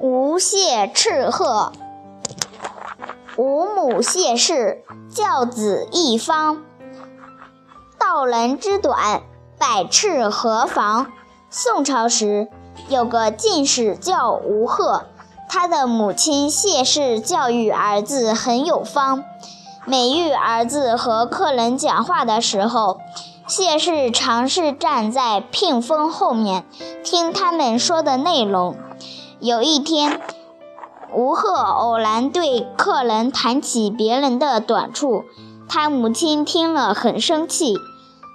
吴谢斥鹤。吾母谢氏，教子一方。道人之短，百斥何妨？宋朝时，有个进士叫吴鹤，他的母亲谢氏教育儿子很有方。每遇儿子和客人讲话的时候，谢氏尝试站在屏风后面听他们说的内容。有一天，吴鹤偶然对客人谈起别人的短处，他母亲听了很生气。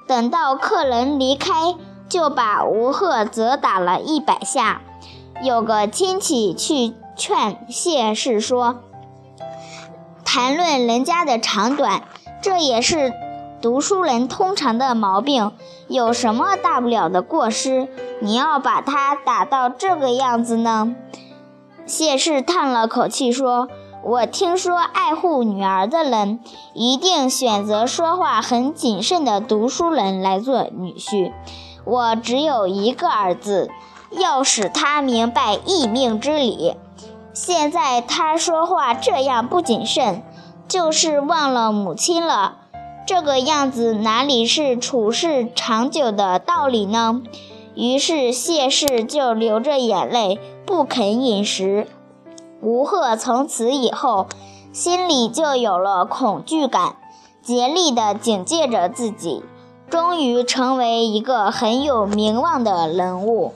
等到客人离开，就把吴鹤责打了一百下。有个亲戚去劝谢氏说：“谈论人家的长短，这也是读书人通常的毛病，有什么大不了的过失？你要把他打到这个样子呢？”谢氏叹了口气说：“我听说爱护女儿的人，一定选择说话很谨慎的读书人来做女婿。我只有一个儿子，要使他明白一命之理。现在他说话这样不谨慎，就是忘了母亲了。这个样子哪里是处世长久的道理呢？”于是谢氏就流着眼泪。不肯饮食，吴贺从此以后心里就有了恐惧感，竭力地警戒着自己，终于成为一个很有名望的人物。